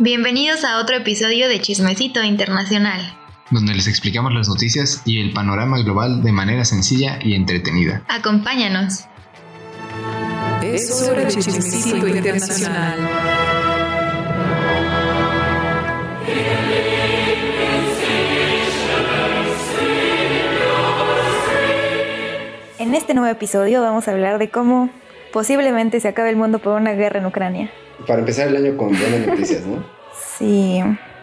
Bienvenidos a otro episodio de Chismecito Internacional, donde les explicamos las noticias y el panorama global de manera sencilla y entretenida. Acompáñanos. Es hora de Chismecito Internacional. En este nuevo episodio vamos a hablar de cómo posiblemente se acabe el mundo por una guerra en Ucrania. Para empezar el año con buenas noticias, ¿no? Sí.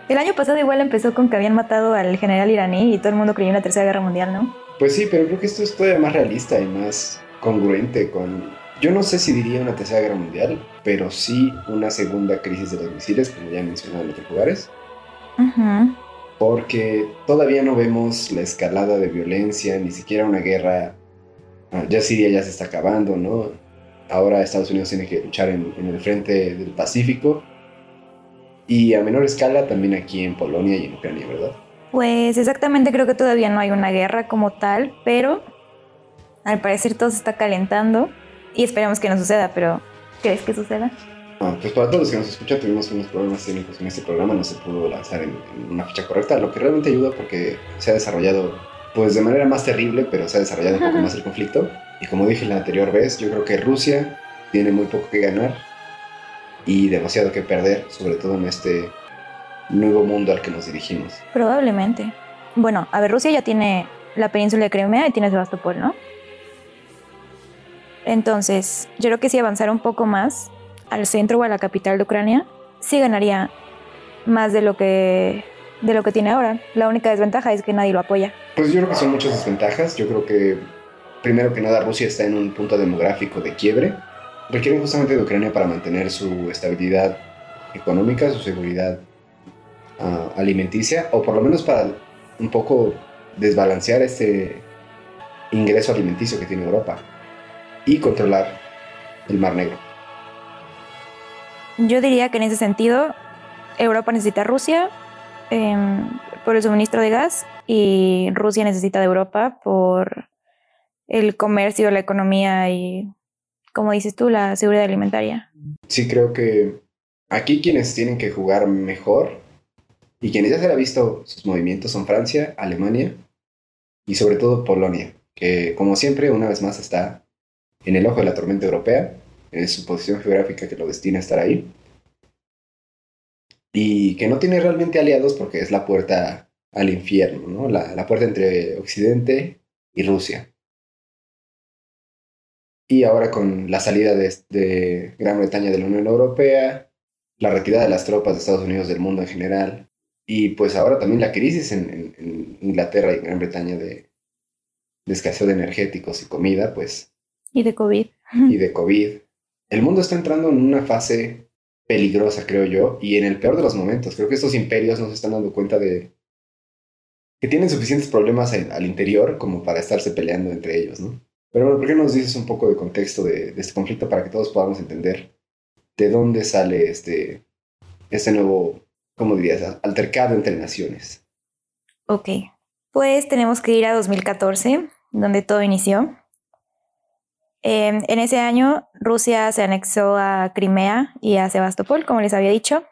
El año pasado igual empezó con que habían matado al general iraní y todo el mundo creyó en la Tercera Guerra Mundial, ¿no? Pues sí, pero creo que esto es todavía más realista y más congruente con... Yo no sé si diría una Tercera Guerra Mundial, pero sí una segunda crisis de los misiles, como ya he mencionado en otros lugares. Ujú. Porque todavía no vemos la escalada de violencia, ni siquiera una guerra. Ah, Ya Siria ya se está acabando, ¿no? Ahora Estados Unidos tiene que luchar en, en el frente del Pacífico. Y a menor escala también aquí en Polonia y en Ucrania, ¿verdad? Pues exactamente creo que todavía no hay una guerra como tal, pero al parecer todo se está calentando y esperamos que no suceda, pero ¿crees que suceda? Ah, pues para todos los que nos escuchan, tuvimos unos problemas técnicos en este programa, no se pudo lanzar en, en una fecha correcta, lo que realmente ayuda porque se ha desarrollado, pues de manera más terrible, pero se ha desarrollado un poco más el conflicto. Y como dije la anterior vez, yo creo que Rusia tiene muy poco que ganar y demasiado que perder, sobre todo en este nuevo mundo al que nos dirigimos. Probablemente. Bueno, a ver, Rusia ya tiene la península de Crimea y tiene Sebastopol, ¿no? Entonces, yo creo que si avanzara un poco más al centro o a la capital de Ucrania, sí ganaría más de lo que de lo que tiene ahora. La única desventaja es que nadie lo apoya. Pues yo creo que son muchas desventajas. Yo creo que, primero que nada, Rusia está en un punto demográfico de quiebre. Requieren justamente de Ucrania para mantener su estabilidad económica, su seguridad ah, alimenticia, o por lo menos para un poco desbalancear este ingreso alimenticio que tiene Europa y controlar el Mar Negro. Yo diría que en ese sentido, Europa necesita a Rusia em, por el suministro de gas y Rusia necesita de Europa por el comercio, la economía y, como dices tú, la seguridad alimentaria. Sí, creo que aquí quienes tienen que jugar mejor y quienes ya se le ha visto sus movimientos son Francia, Alemania y sobre todo Polonia, que como siempre una vez más está en el ojo de la tormenta europea, en su posición geográfica que lo destina a estar ahí, y que no tiene realmente aliados porque es la puerta al infierno, ¿no? la, la puerta entre Occidente y Rusia. Y ahora con la salida de, de Gran Bretaña de la Unión Europea, la retirada de las tropas de Estados Unidos del mundo en general, y pues ahora también la crisis en, en- en Inglaterra y Gran Bretaña de, de escasez de energéticos y comida, pues, Y de COVID. y de COVID. El mundo está entrando en una fase peligrosa, creo yo, y en el peor de los momentos. Creo que estos imperios no se están dando cuenta de que tienen suficientes problemas en- al interior como para estarse peleando entre ellos, ¿no? Pero bueno, ¿por qué no nos dices un poco de contexto de, de este conflicto para que todos podamos entender de dónde sale este, este nuevo, ¿cómo dirías?, altercado entre naciones. Ok. Pues tenemos que ir a 2014, donde todo inició. Em, en ese año, Rusia se anexó a Crimea y a Sebastopol, como les había dicho.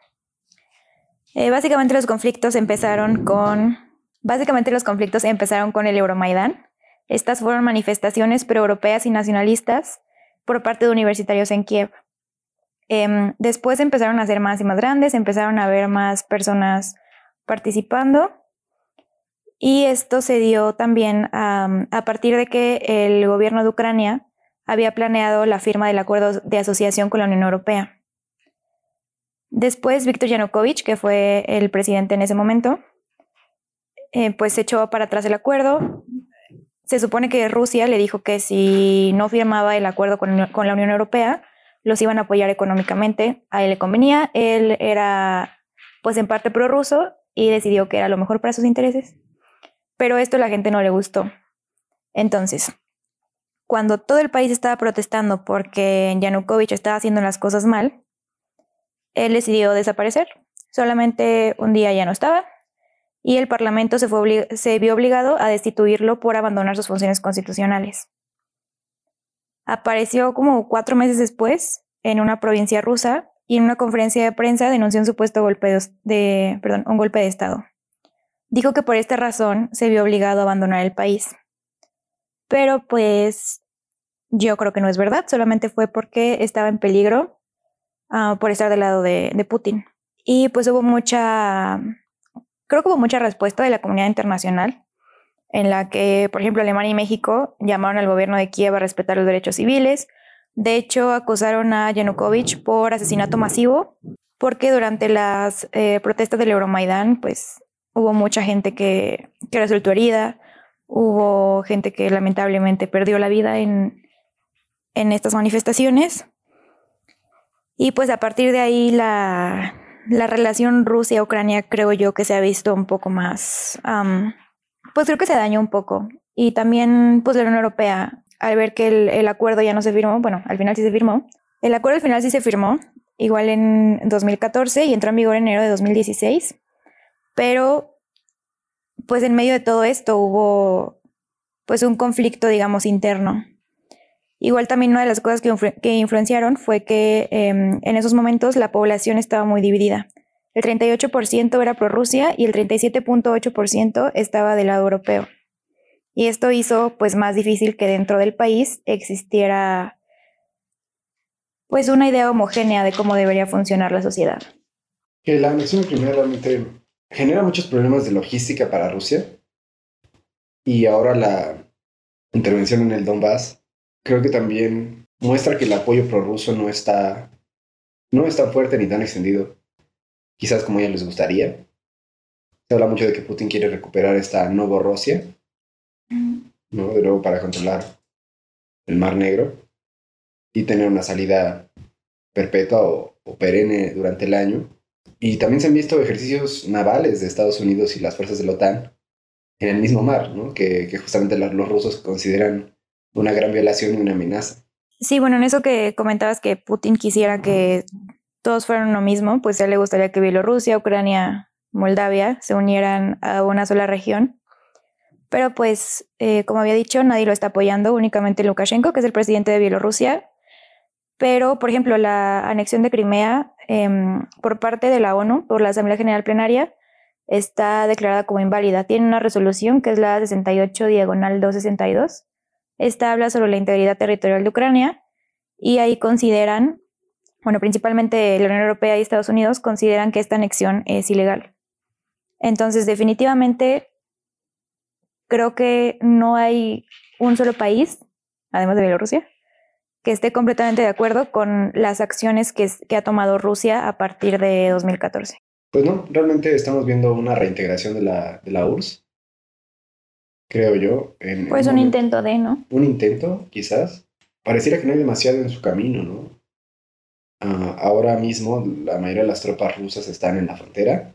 Eh, básicamente los conflictos empezaron con... Básicamente los conflictos empezaron con el Euromaidán. Estas fueron manifestaciones proeuropeas y nacionalistas por parte de universitarios en Kiev. Em, después empezaron a ser más y más grandes, empezaron a haber más personas participando. Y esto se dio también am, a partir de que el gobierno de Ucrania había planeado la firma del acuerdo de asociación con la Unión Europea. Después, Viktor Yanukovych, que fue el presidente en ese momento, eh, pues echó para atrás el acuerdo. Se supone que Rusia le dijo que si no firmaba el acuerdo con, con la Unión Europea, los iban a apoyar económicamente. A él le convenía, él era pues en parte prorruso y decidió que era lo mejor para sus intereses. Pero esto a la gente no le gustó. Entonces, cuando todo el país estaba protestando porque Yanukovych estaba haciendo las cosas mal, él decidió desaparecer. Solamente un día ya no estaba y el Parlamento se, vio obligado a destituirlo por abandonar sus funciones constitucionales. Apareció como cuatro meses después en una provincia rusa y en una conferencia de prensa denunció un supuesto golpe de, de, perdón, un golpe de Estado. Dijo que por esta razón se vio obligado a abandonar el país. Pero pues yo creo que no es verdad, solamente fue porque estaba en peligro uh, por estar del lado de, de Putin. Y pues hubo mucha, creo que hubo mucha respuesta de la comunidad internacional en la que, por ejemplo, Alemania y México llamaron al gobierno de Kiev a respetar los derechos civiles. De hecho, acusaron a Yanukovych por asesinato masivo, porque durante las eh, protestas del Euromaidán, pues hubo mucha gente que, que resultó herida, hubo gente que lamentablemente perdió la vida en, en estas manifestaciones. Y pues a partir de ahí la, la relación Rusia-Ucrania creo yo que se ha visto un poco más pues creo que se dañó un poco. Y también, pues la Unión Europea, al ver que el, acuerdo ya no se firmó, bueno, al final sí se firmó, el acuerdo al final sí se firmó, igual en 2014 y entró en vigor en enero de 2016, pero pues en medio de todo esto hubo pues un conflicto, digamos, interno. Igual también una de las cosas que, influenciaron fue que em, en esos momentos la población estaba muy dividida. El 38% era pro Rusia y el 37.8% estaba del lado europeo. Y esto hizo pues más difícil que dentro del país existiera pues una idea homogénea de cómo debería funcionar la sociedad. Que la anexión de realmente genera muchos problemas de logística para Rusia y ahora la intervención en el Donbass creo que también muestra que el apoyo prorruso no está no es tan fuerte ni tan extendido quizás como ya les gustaría. Se habla mucho de que Putin quiere recuperar esta Novorossia, ¿no? De nuevo para controlar el Mar Negro y tener una salida perpetua o, perenne durante el año. Y también se han visto ejercicios navales de Estados Unidos y las fuerzas de la OTAN en el mismo mar, ¿no? que justamente los rusos consideran una gran violación y una amenaza. Sí, bueno, en eso que comentabas que Putin quisiera que todos fueran uno mismo, pues a él le gustaría que Bielorrusia, Ucrania, Moldavia se unieran a una sola región. Pero pues, eh, como había dicho, nadie lo está apoyando, únicamente Lukashenko, que es el presidente de Bielorrusia. Pero, por ejemplo, la anexión de Crimea em, por parte de la ONU, por la Asamblea General Plenaria, está declarada como inválida. Tiene una resolución que es la 68 diagonal 262. Esta habla sobre la integridad territorial de Ucrania y ahí consideran bueno, principalmente la Unión Europea y Estados Unidos consideran que esta anexión es ilegal. Entonces, definitivamente, creo que no hay un solo país, además de Bielorrusia, que esté completamente de acuerdo con las acciones que, ha tomado Rusia a partir de 2014. Pues no, realmente estamos viendo una reintegración de la, de la URSS, creo yo. pues un intento de, ¿no? Un intento, quizás. Pareciera que no hay demasiado en su camino, ¿no? Ah, ahora mismo la mayoría de las tropas rusas están en la frontera.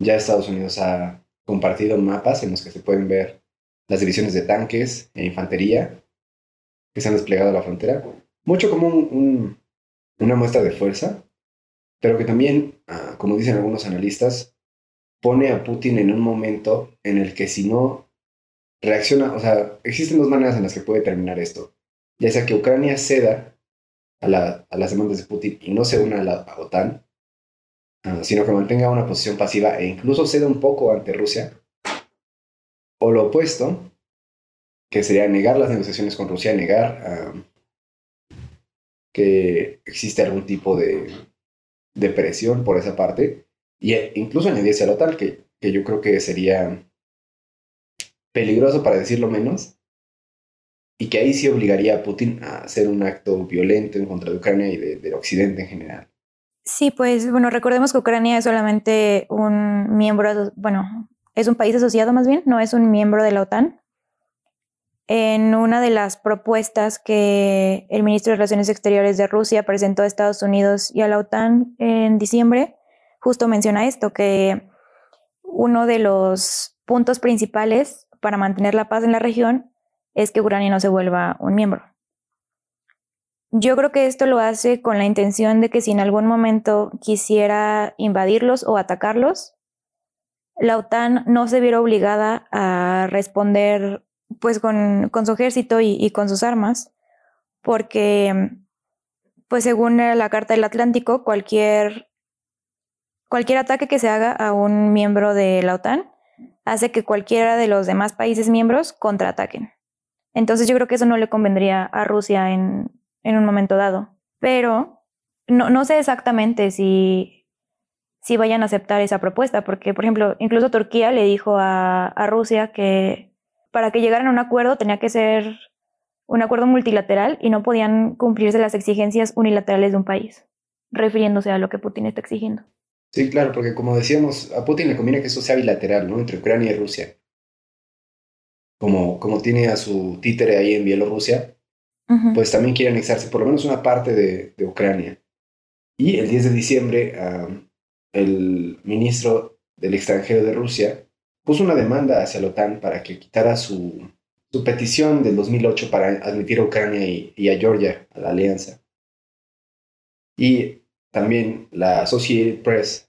Ya Estados Unidos ha compartido mapas en los que se pueden ver las divisiones de tanques e infantería que se han desplegado a la frontera. Mucho como una muestra de fuerza, pero que también, ah, como dicen algunos analistas, pone a Putin en un momento en el que si no reacciona, o sea, existen dos maneras en las que puede terminar esto. Ya sea que Ucrania ceda a, las demandas de Putin y no se una a la OTAN, ah, sino que mantenga una posición pasiva e incluso ceda un poco ante Rusia, o lo opuesto, que sería negar las negociaciones con Rusia, negar ah, que existe algún tipo de, de, presión por esa parte, e incluso añadirse a la OTAN, que, que yo creo que sería peligroso para decirlo menos, y que ahí sí obligaría a Putin a hacer un acto violento en contra de Ucrania y de, del Occidente en general. Sí, pues bueno, recordemos que Ucrania es solamente un miembro, bueno, es un país asociado más bien, no es un miembro de la OTAN. En una de las propuestas que el ministro de Relaciones Exteriores de Rusia presentó a Estados Unidos y a la OTAN en diciembre, justo menciona esto, que uno de los puntos principales para mantener la paz en la región es que Ucrania no se vuelva un miembro. Yo creo que esto lo hace con la intención de que si en algún momento quisiera invadirlos o atacarlos, la OTAN no se viera obligada a responder pues con, su ejército y, con sus armas, porque pues según la Carta del Atlántico, cualquier, cualquier ataque que se haga a un miembro de la OTAN hace que cualquiera de los demás países miembros contraataquen. Entonces yo creo que eso no le convendría a Rusia en, en un momento dado. Pero no, no sé exactamente si, si vayan a aceptar esa propuesta, porque, por ejemplo, incluso Turquía le dijo a, a Rusia que para que llegaran a un acuerdo tenía que ser un acuerdo multilateral y no podían cumplirse las exigencias unilaterales de un país, refiriéndose a lo que Putin está exigiendo. Sí, claro, porque como decíamos, a Putin le conviene que eso sea bilateral, ¿no? Entre Ucrania y Rusia. Como, como tiene a su títere ahí en Bielorrusia, pues también quiere anexarse por lo menos una parte de, de Ucrania. Y el 10 de diciembre, el ministro del extranjero de Rusia puso una demanda hacia la OTAN para que quitara su, su petición del 2008 para admitir a Ucrania y, a Georgia a la alianza. Y también la Associated Press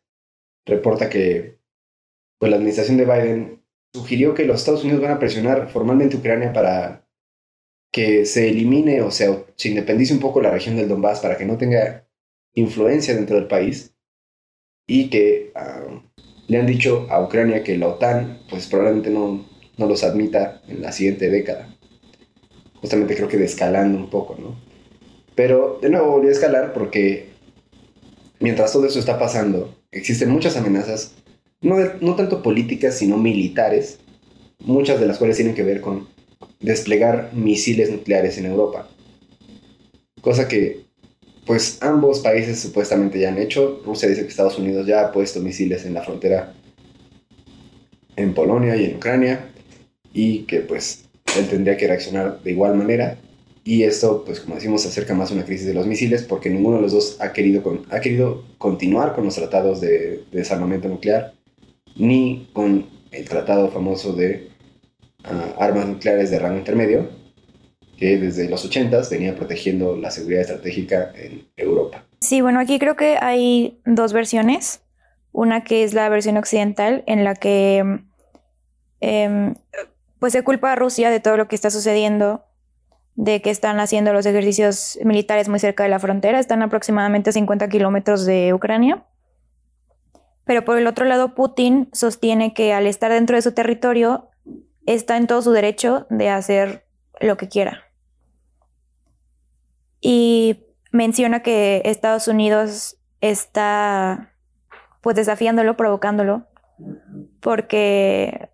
reporta que pues, la administración de Biden sugirió que los Estados Unidos van a presionar formalmente a Ucrania para que se elimine o sea, se independice un poco la región del Donbass para que no tenga influencia dentro del país y que le han dicho a Ucrania que la OTAN pues probablemente no, no los admita en la siguiente década. Justamente creo que descalando un poco, ¿no? Pero de nuevo volvió a escalar porque mientras todo eso está pasando, existen muchas amenazas, no, no tanto políticas, sino militares, muchas de las cuales tienen que ver con desplegar misiles nucleares en Europa. Cosa que, pues, ambos países supuestamente ya han hecho. Rusia dice que Estados Unidos ya ha puesto misiles en la frontera en Polonia y en Ucrania y que pues él tendría que reaccionar de igual manera. Y esto, pues como decimos, acerca más a una crisis de los misiles porque ninguno de los dos ha querido, ha querido continuar con los tratados de, desarmamento nuclear ni con el tratado famoso de ah, armas nucleares de rango intermedio que desde los 80 venía protegiendo la seguridad estratégica en Europa. Sí, bueno, aquí creo que hay dos versiones. Una que es la versión occidental en la que eh, pues se culpa a Rusia de todo lo que está sucediendo, de que están haciendo los ejercicios militares muy cerca de la frontera, están aproximadamente a 50 kilómetros de Ucrania. Pero por el otro lado, Putin sostiene que al estar dentro de su territorio, está en todo su derecho de hacer lo que quiera. Y menciona que Estados Unidos está pues desafiándolo, provocándolo, porque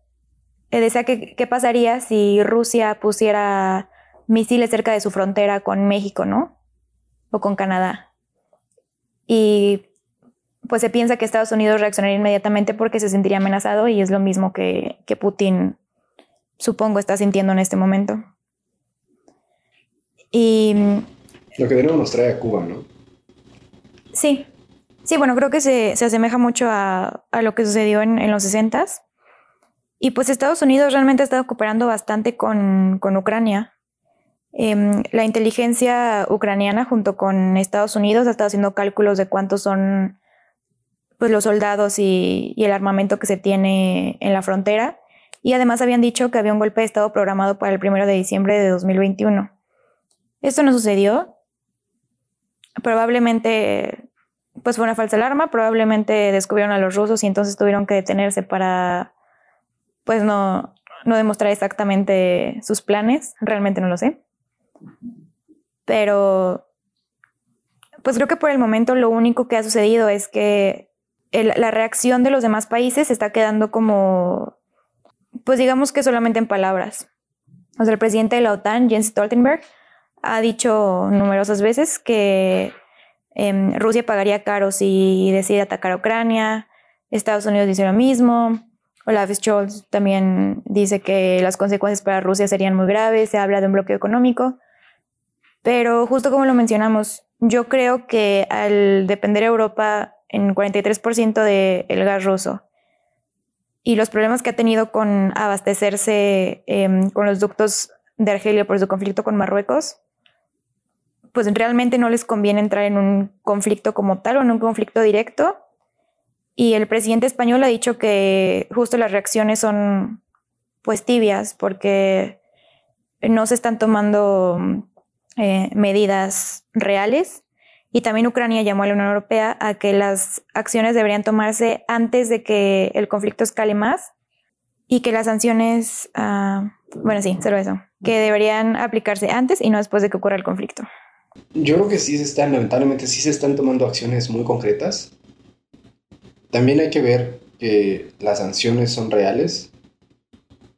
decía que qué pasaría si Rusia pusiera misiles cerca de su frontera con México, ¿no? O con Canadá. Y pues se piensa que Estados Unidos reaccionaría inmediatamente porque se sentiría amenazado y es lo mismo que, que Putin, supongo, está sintiendo en este momento. Y... Lo que de nuevo nos trae a Cuba, ¿no? Sí, sí, bueno, creo que se, se asemeja mucho a, a, lo que sucedió en, en los 60s y pues Estados Unidos realmente ha estado cooperando bastante con, con Ucrania. Eh, la inteligencia ucraniana junto con Estados Unidos ha estado haciendo cálculos de cuántos son pues, los soldados y, el armamento que se tiene en la frontera. Y además habían dicho que había un golpe de Estado programado para el primero de diciembre de 2021. Esto no sucedió. Probablemente pues fue una falsa alarma, probablemente descubrieron a los rusos y entonces tuvieron que detenerse para pues no, no demostrar exactamente sus planes, realmente no lo sé. Pero, pues creo que por el momento lo único que ha sucedido es que la reacción de los demás países está quedando como, pues digamos que solamente en palabras. O sea, el presidente de la OTAN, Jens Stoltenberg, ha dicho numerosas veces que em, Rusia pagaría caro si decide atacar a Ucrania, Estados Unidos dice lo mismo, Olaf Scholz también dice que las consecuencias para Rusia serían muy graves, se habla de un bloqueo económico, pero justo como lo mencionamos, yo creo que al depender Europa en 43% del gas ruso y los problemas que ha tenido con abastecerse eh, con los ductos de Argelia por su conflicto con Marruecos, pues realmente no les conviene entrar en un conflicto como tal o en un conflicto directo. Y el presidente español ha dicho que justo las reacciones son pues tibias porque no se están tomando eh, medidas reales Y también Ucrania llamó a la Unión Europea a que las acciones deberían tomarse antes de que el conflicto escale más y que las sanciones, ah, bueno, sí, solo eso, que deberían aplicarse antes y no después de que ocurra el conflicto. Yo creo que sí se están, lamentablemente, sí se están tomando acciones muy concretas. También hay que ver que las sanciones son reales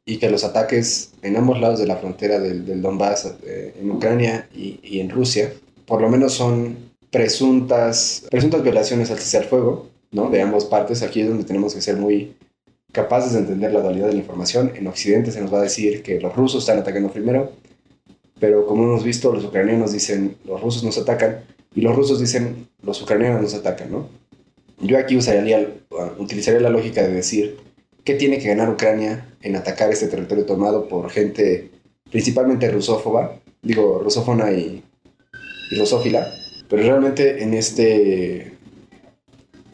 y que los ataques en ambos lados de la frontera del, del Donbass, eh, en Ucrania y, y, en Rusia, por lo menos son presuntas, presuntas violaciones al cese al fuego, ¿no? De ambas partes. Aquí es donde tenemos que ser muy capaces de entender la dualidad de la información. En Occidente se nos va a decir que los rusos están atacando primero, pero como hemos visto, los ucranianos dicen los rusos nos atacan y los rusos dicen los ucranianos nos atacan, ¿no? Yo aquí usaría, utilizaría la lógica de decir qué tiene que ganar Ucrania en atacar este territorio tomado por gente principalmente rusófoba, digo, rusófona y, rusófila, pero realmente en este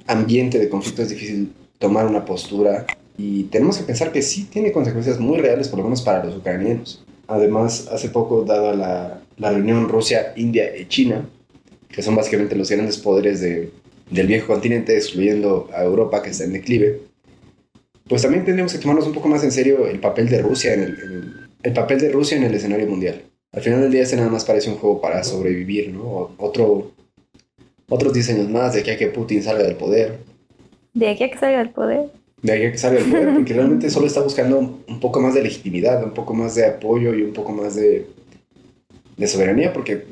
ambiente de conflicto es difícil tomar una postura. Y tenemos que pensar que sí tiene consecuencias muy reales, por lo menos para los ucranianos. Además, hace poco, dada la, la reunión Rusia, India y China, que son básicamente los grandes poderes de, del viejo continente, excluyendo a Europa, que está en declive, pues también tendríamos que tomarnos un poco más en serio el papel de Rusia en el, el papel de Rusia en el escenario mundial. Al final del día, este nada más parece un juego para sobrevivir, ¿no? Otro, otros 10 años más de aquí a que Putin salga del poder. ¿De aquí a que salga del poder? De aquí a que salga del poder, porque realmente solo está buscando un poco más de legitimidad, un poco más de apoyo y un poco más de, de soberanía, porque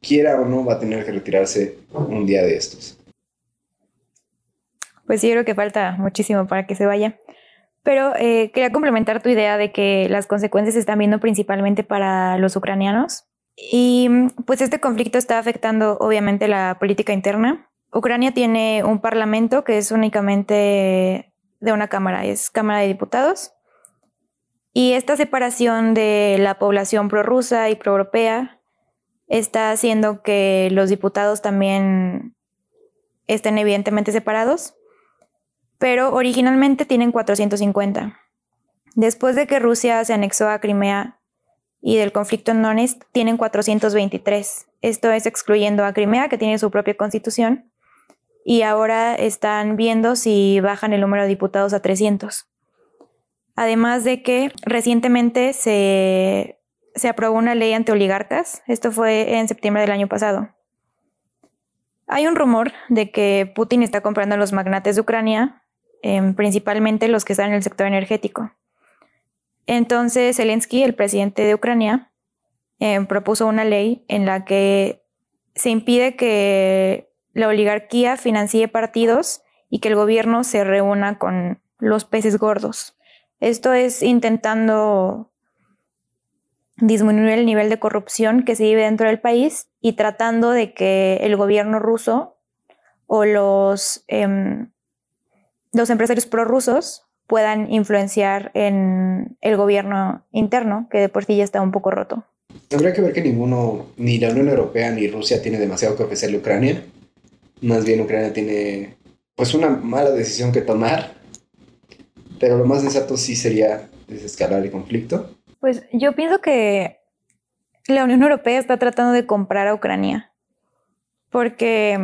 quiera o no va a tener que retirarse un día de estos. Pues sí, creo que falta muchísimo para que se vaya. Pero eh, quería complementar tu idea de que las consecuencias se están viendo principalmente para los ucranianos. Y pues este conflicto está afectando obviamente la política interna. Ucrania tiene un parlamento que es únicamente de una cámara, es Cámara de Diputados. Y esta separación de la población prorrusa y proeuropea está haciendo que los diputados también estén evidentemente separados pero originalmente tienen 450. Después de que Rusia se anexó a Crimea y del conflicto en Donetsk, tienen 423. Esto es excluyendo a Crimea, que tiene su propia constitución, y ahora están viendo si bajan el número de diputados a 300. Además de que recientemente se, se aprobó una ley anti-oligarcas, esto fue en septiembre del año pasado. Hay un rumor de que Putin está comprando a los magnates de Ucrania Em, principalmente los que están en el sector energético. Entonces, Zelensky, el presidente de Ucrania, em, propuso una ley en la que se impide que la oligarquía financie partidos y que el gobierno se reúna con los peces gordos. Esto es intentando disminuir el nivel de corrupción que se vive dentro del país y tratando de que el gobierno ruso o los eh, los empresarios prorrusos puedan influenciar en el gobierno interno, que de por sí ya está un poco roto. Habría que ver que ninguno, ni la Unión Europea ni Rusia tiene demasiado que ofrecerle a Ucrania. Más bien Ucrania tiene pues una mala decisión que tomar. Pero lo más sensato sí sería desescalar el conflicto. Pues yo pienso que la Unión Europea está tratando de comprar a Ucrania. Porque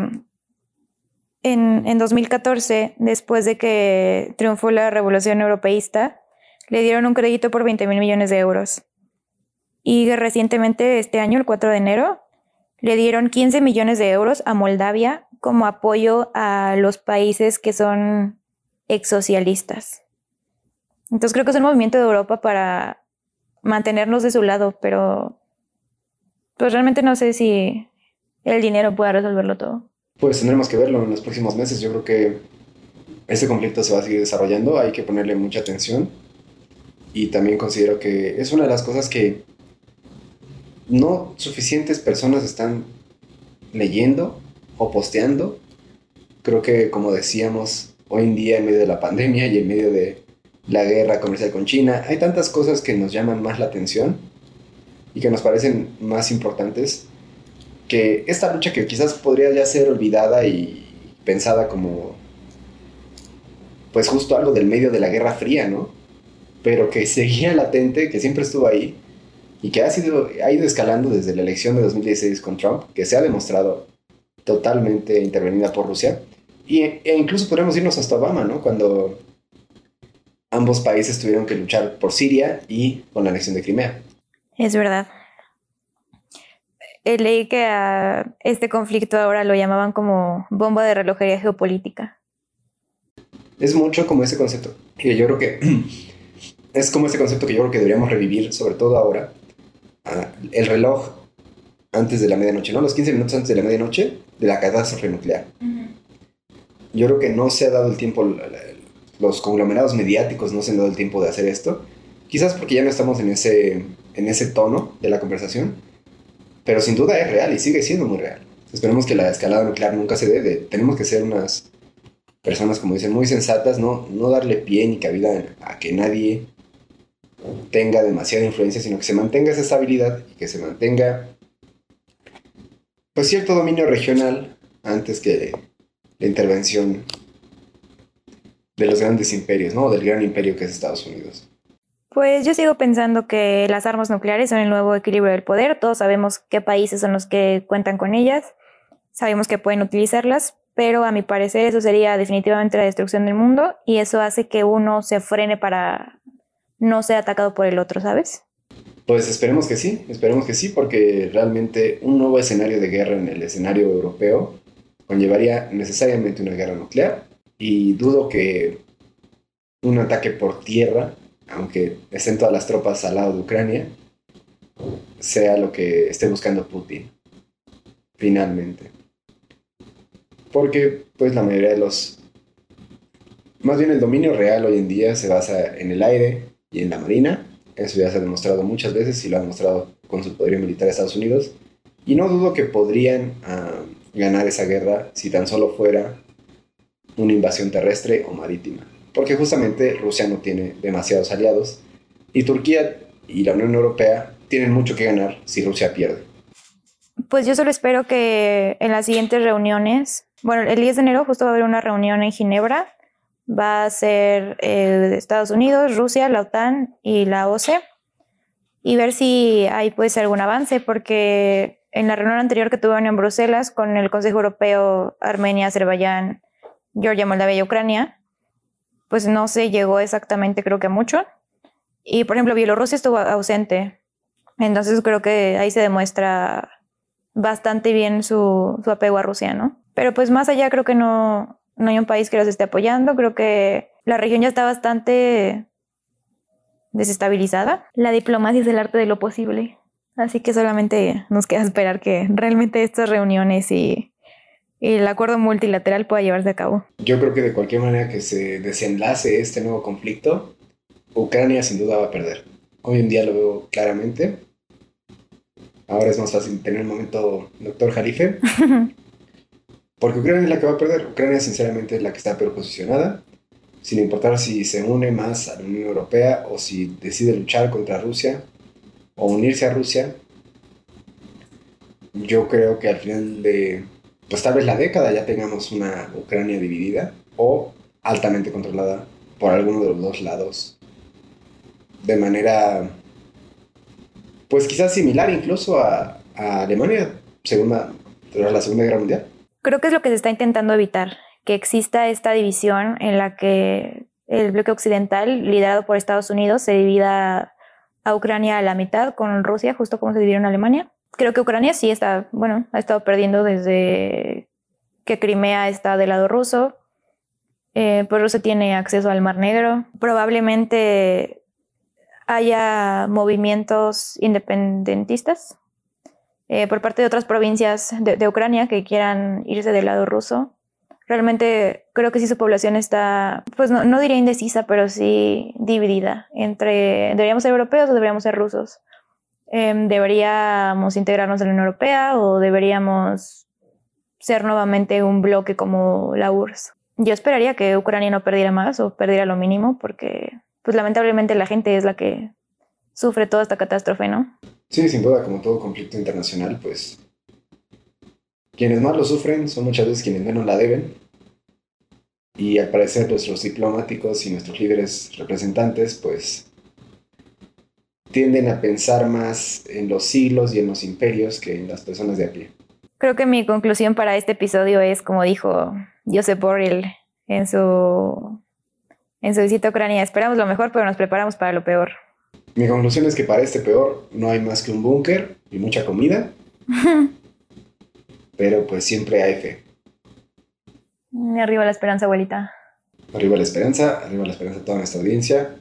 en, en 2014, después de que triunfó la revolución europeísta, le dieron un crédito por 20 mil millones de euros. Y recientemente, este año, el 4 de enero, le dieron 15 millones de euros a Moldavia como apoyo a los países que son exsocialistas. Entonces creo que es un movimiento de Europa para mantenernos de su lado, pero pues realmente no sé si el dinero pueda resolverlo todo. Pues tendremos que verlo en los próximos meses. Yo creo que este conflicto se va a seguir desarrollando, hay que ponerle mucha atención. Y también considero que es una de las cosas que no suficientes personas están leyendo o posteando. Creo que, como decíamos, hoy en día, en medio de la pandemia y en medio de la guerra comercial con China, hay tantas cosas que nos llaman más la atención y que nos parecen más importantes que esta lucha que quizás podría ya ser olvidada y pensada como pues justo algo del medio de la Guerra Fría, ¿no? Pero que seguía latente, que siempre estuvo ahí y que ha, sido, ha ido escalando desde la elección de 2016 con Trump, que se ha demostrado totalmente intervenida por Rusia. Y, e incluso podemos irnos hasta Obama, ¿no? Cuando ambos países tuvieron que luchar por Siria y con la anexión de Crimea. Es verdad. Eh, leí que a este conflicto ahora lo llamaban como bomba de relojería geopolítica. Es mucho como ese concepto. Que yo creo que es como ese concepto que yo creo que deberíamos revivir, sobre todo ahora. Ah, el reloj antes de la medianoche, ¿no? Los 15 minutos antes de la medianoche de la catástrofe nuclear. Yo creo que no se ha dado el tiempo, los conglomerados mediáticos no se han dado el tiempo de hacer esto. Quizás porque ya no estamos en ese, en ese tono de la conversación, pero sin duda es real y sigue siendo muy real. Esperemos que la escalada nuclear nunca se dé. Tenemos que ser unas personas, como dicen, muy sensatas, no, no darle pie ni cabida a que nadie tenga demasiada influencia, sino que se mantenga esa estabilidad y que se mantenga pues cierto dominio regional antes que la intervención de los grandes imperios, ¿no? Del gran imperio que es Estados Unidos. Pues yo sigo pensando que las armas nucleares son el nuevo equilibrio del poder. Todos sabemos qué países son los que cuentan con ellas. Sabemos que pueden utilizarlas, pero a mi parecer eso sería definitivamente la destrucción del mundo y eso hace que uno se frene para no ser atacado por el otro, ¿sabes? Pues esperemos que sí, esperemos que sí, porque realmente un nuevo escenario de guerra en el escenario europeo conllevaría necesariamente una guerra nuclear y dudo que un ataque por tierra, aunque estén todas las tropas al lado de Ucrania, sea lo que esté buscando Putin, finalmente. Porque pues la mayoría de los... Más bien el dominio real hoy en día se basa en el aire y en la marina. Eso ya se ha demostrado muchas veces y lo ha demostrado con su poderío militar Estados Unidos. Y no dudo que podrían ah, ganar esa guerra si tan solo fuera una invasión terrestre o marítima. Porque justamente Rusia no tiene demasiados aliados y Turquía y la Unión Europea tienen mucho que ganar si Rusia pierde. Pues yo solo espero que en las siguientes reuniones, bueno, el 10 de enero justo va a haber una reunión en Ginebra, va a ser eh, Estados Unidos, Rusia, la OTAN y la OCE, y ver si hay pues algún avance, porque en la reunión anterior que tuvieron en Bruselas con el Consejo Europeo, Armenia, Azerbaiyán, Georgia, Moldavia y Ucrania, pues no se llegó exactamente creo que mucho. Y por ejemplo, Bielorrusia estuvo ausente. Entonces creo que ahí se demuestra bastante bien su, su apego a Rusia, ¿no? Pero pues más allá creo que no, no hay un país que los esté apoyando. Creo que la región ya está bastante desestabilizada. La diplomacia es el arte de lo posible. Así que solamente nos queda esperar que realmente estas reuniones y y el acuerdo multilateral pueda llevarse a cabo. Yo creo que de cualquier manera que se desenlace este nuevo conflicto, Ucrania sin duda va a perder. Hoy en día lo veo claramente. Ahora es más fácil tener un momento, doctor Jalife. Porque Ucrania es la que va a perder. Ucrania sinceramente es la que está peor posicionada. Sin importar si se une más a la Unión Europea o si decide luchar contra Rusia o unirse a Rusia. Yo creo que al final de pues tal vez la década ya tengamos una Ucrania dividida o altamente controlada por alguno de los dos lados. De manera, pues quizás similar incluso a, Alemania segunda, tras la Segunda Guerra Mundial. Creo que es lo que se está intentando evitar, que exista esta división en la que el bloque occidental, liderado por Estados Unidos, se divida a Ucrania a la mitad con Rusia, justo como se dividieron Alemania creo que Ucrania sí está, bueno, ha estado perdiendo desde que Crimea está del lado ruso. Eh, pues Rusia tiene acceso al Mar Negro. Probablemente haya movimientos independentistas eh, por parte de otras provincias de, Ucrania que quieran irse del lado ruso. Realmente creo que sí su población está, pues no, no diría indecisa, pero sí dividida entre deberíamos ser europeos o deberíamos ser rusos. Em, deberíamos integrarnos en la Unión Europea o deberíamos ser nuevamente un bloque como la URSS. Yo esperaría que Ucrania no perdiera más o perdiera lo mínimo porque pues lamentablemente la gente es la que sufre toda esta catástrofe, ¿no? Sí, sin duda, como todo conflicto internacional, pues quienes más lo sufren son muchas veces quienes menos la deben. Y al parecer nuestros diplomáticos y nuestros líderes representantes, pues tienden a pensar más en los siglos y en los imperios que en las personas de a pie. creo que mi conclusión para este episodio es, como dijo Joseph Borrell en su, en su visita a Ucrania, esperamos lo mejor, pero nos preparamos para lo peor. Mi conclusión es que para este peor no hay más que un búnker y mucha comida, pero pues siempre hay fe. Arriba la esperanza, abuelita. Arriba la esperanza, arriba la esperanza a toda nuestra audiencia.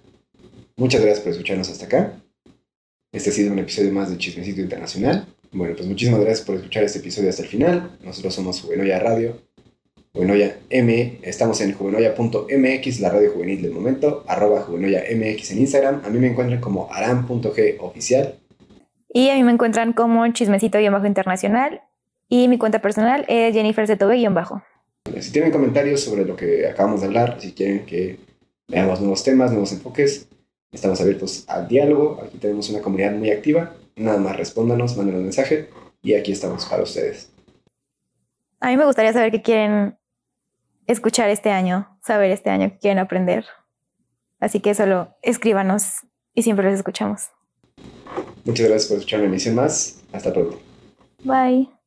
Muchas gracias por escucharnos hasta acá. Este ha sido un episodio más de Chismecito Internacional. Bueno, pues muchísimas gracias por escuchar este episodio hasta el final. Nosotros somos Juvenoya Radio, Juvenoya M. Estamos en juvenoya.mx, la radio juvenil del momento, arroba juvenoya MX en Instagram. A mí me encuentran como aram.g oficial. Y a mí me encuentran como chismecito-internacional. Y mi cuenta personal es Jennifer Zetobe-bajo. Si tienen comentarios sobre lo que acabamos de hablar, si quieren que veamos nuevos temas, nuevos enfoques, estamos abiertos al diálogo. Aquí tenemos una comunidad muy activa. Nada más respóndanos, mándenos un mensaje y aquí estamos para ustedes. A mí me gustaría saber qué quieren escuchar este año, saber este año qué quieren aprender. Así que solo escríbanos y siempre los escuchamos. Muchas gracias por escuchar una emisión más. Hasta pronto. Bye.